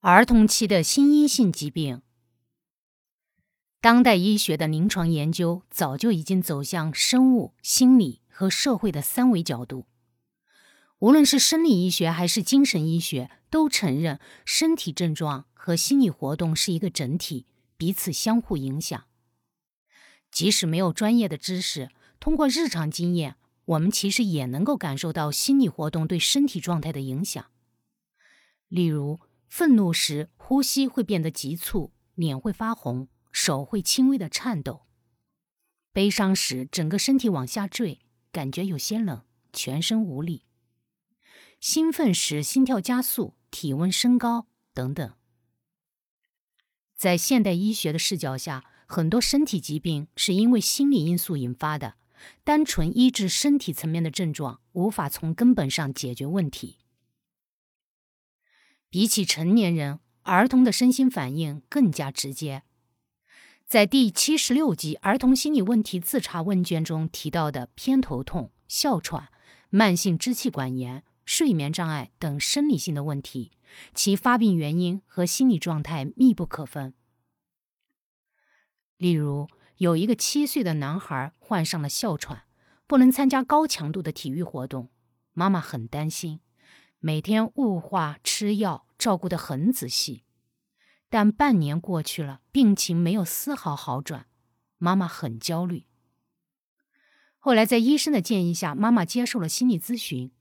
儿童期的心因性疾病，当代医学的临床研究早就已经走向生物、心理和社会的三维角度。无论是生理医学还是精神医学，都承认身体症状和心理活动是一个整体，彼此相互影响。即使没有专业的知识，通过日常经验，我们其实也能够感受到心理活动对身体状态的影响。例如，愤怒时呼吸会变得急促，脸会发红，手会轻微的颤抖；悲伤时整个身体往下坠，感觉有些冷，全身无力；兴奋时心跳加速，体温升高等等。在现代医学的视角下，很多身体疾病是因为心理因素引发的，单纯医治身体层面的症状，无法从根本上解决问题。比起成年人，儿童的身心反应更加直接。在第七十六集儿童心理问题自查问卷中提到的偏头痛、哮喘、慢性支气管炎、睡眠障碍等生理性的问题，其发病原因和心理状态密不可分。例如，有一个七岁的男孩患上了哮喘，不能参加高强度的体育活动，妈妈很担心。每天雾化、吃药，照顾得很仔细，但半年过去了，病情没有丝毫好转，妈妈很焦虑。后来在医生的建议下，妈妈接受了心理咨询。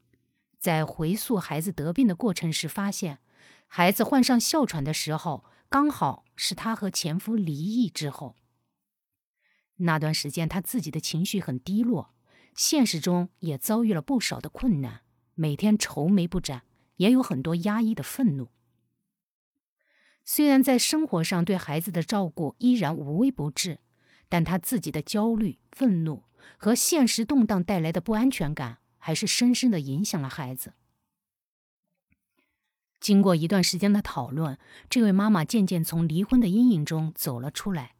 在回溯孩子得病的过程时，发现孩子患上哮喘的时候，刚好是她和前夫离异之后。那段时间，她自己的情绪很低落，现实中也遭遇了不少的困难。每天愁眉不展，也有很多压抑的愤怒。虽然在生活上对孩子的照顾依然无微不至，但他自己的焦虑、愤怒和现实动荡带来的不安全感，还是深深的影响了孩子。经过一段时间的讨论，这位妈妈渐渐从离婚的阴影中走了出来，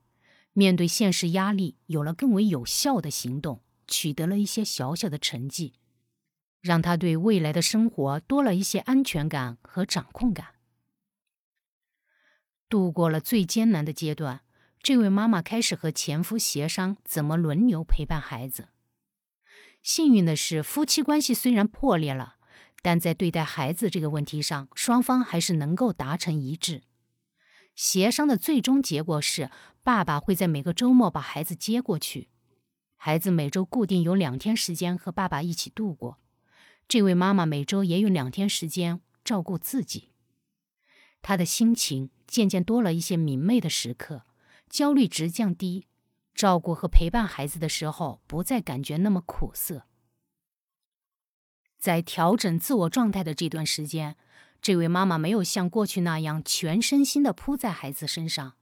面对现实压力，有了更为有效的行动，取得了一些小小的成绩。让他对未来的生活多了一些安全感和掌控感。度过了最艰难的阶段，这位妈妈开始和前夫协商怎么轮流陪伴孩子。幸运的是，夫妻关系虽然破裂了，但在对待孩子这个问题上，双方还是能够达成一致。协商的最终结果是，爸爸会在每个周末把孩子接过去，孩子每周固定有两天时间和爸爸一起度过。这位妈妈每周也有两天时间照顾自己，她的心情渐渐多了一些明媚的时刻，焦虑值降低，照顾和陪伴孩子的时候不再感觉那么苦涩。在调整自我状态的这段时间，这位妈妈没有像过去那样全身心的扑在孩子身上，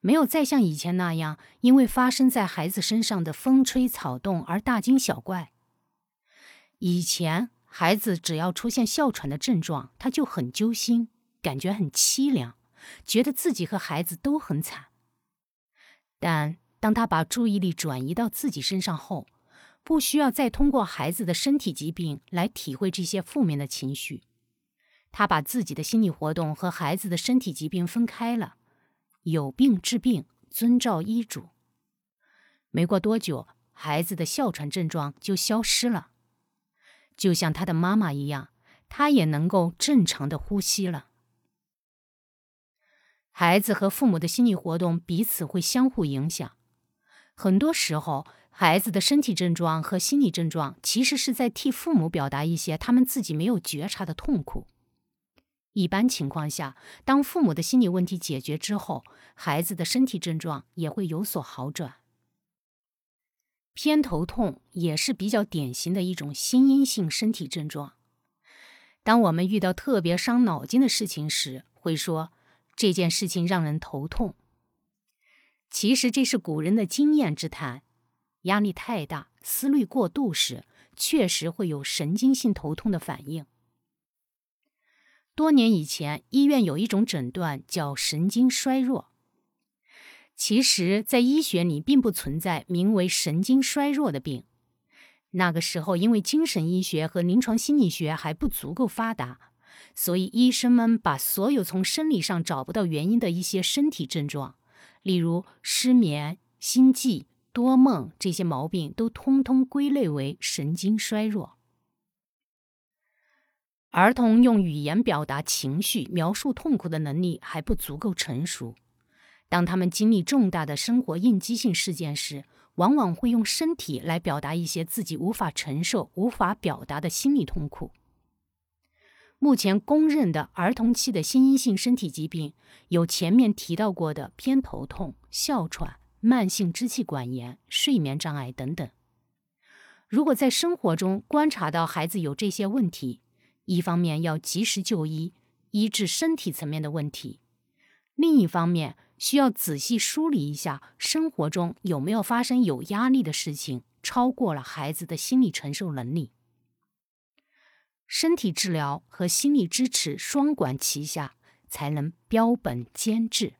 没有再像以前那样因为发生在孩子身上的风吹草动而大惊小怪。以前。孩子只要出现哮喘的症状，他就很揪心，感觉很凄凉，觉得自己和孩子都很惨。但当他把注意力转移到自己身上后，不需要再通过孩子的身体疾病来体会这些负面的情绪。他把自己的心理活动和孩子的身体疾病分开了，有病治病，遵照医嘱。没过多久，孩子的哮喘症状就消失了。就像他的妈妈一样，他也能够正常的呼吸了。孩子和父母的心理活动彼此会相互影响，很多时候，孩子的身体症状和心理症状其实是在替父母表达一些他们自己没有觉察的痛苦。一般情况下，当父母的心理问题解决之后，孩子的身体症状也会有所好转。偏头痛也是比较典型的一种心因性身体症状。当我们遇到特别伤脑筋的事情时，会说这件事情让人头痛。其实这是古人的经验之谈。压力太大、思虑过度时，确实会有神经性头痛的反应。多年以前，医院有一种诊断叫神经衰弱。其实，在医学里并不存在名为神经衰弱的病。那个时候，因为精神医学和临床心理学还不足够发达，所以医生们把所有从生理上找不到原因的一些身体症状，例如失眠、心悸、多梦这些毛病，都通通归类为神经衰弱。儿童用语言表达情绪、描述痛苦的能力还不足够成熟。当他们经历重大的生活应激性事件时，往往会用身体来表达一些自己无法承受、无法表达的心理痛苦。目前公认的儿童期的心因性身体疾病有前面提到过的偏头痛、哮喘、慢性支气管炎、睡眠障碍等等。如果在生活中观察到孩子有这些问题，一方面要及时就医，医治身体层面的问题；另一方面需要仔细梳理一下生活中有没有发生有压力的事情，超过了孩子的心理承受能力。身体治疗和心理支持双管齐下，才能标本兼治。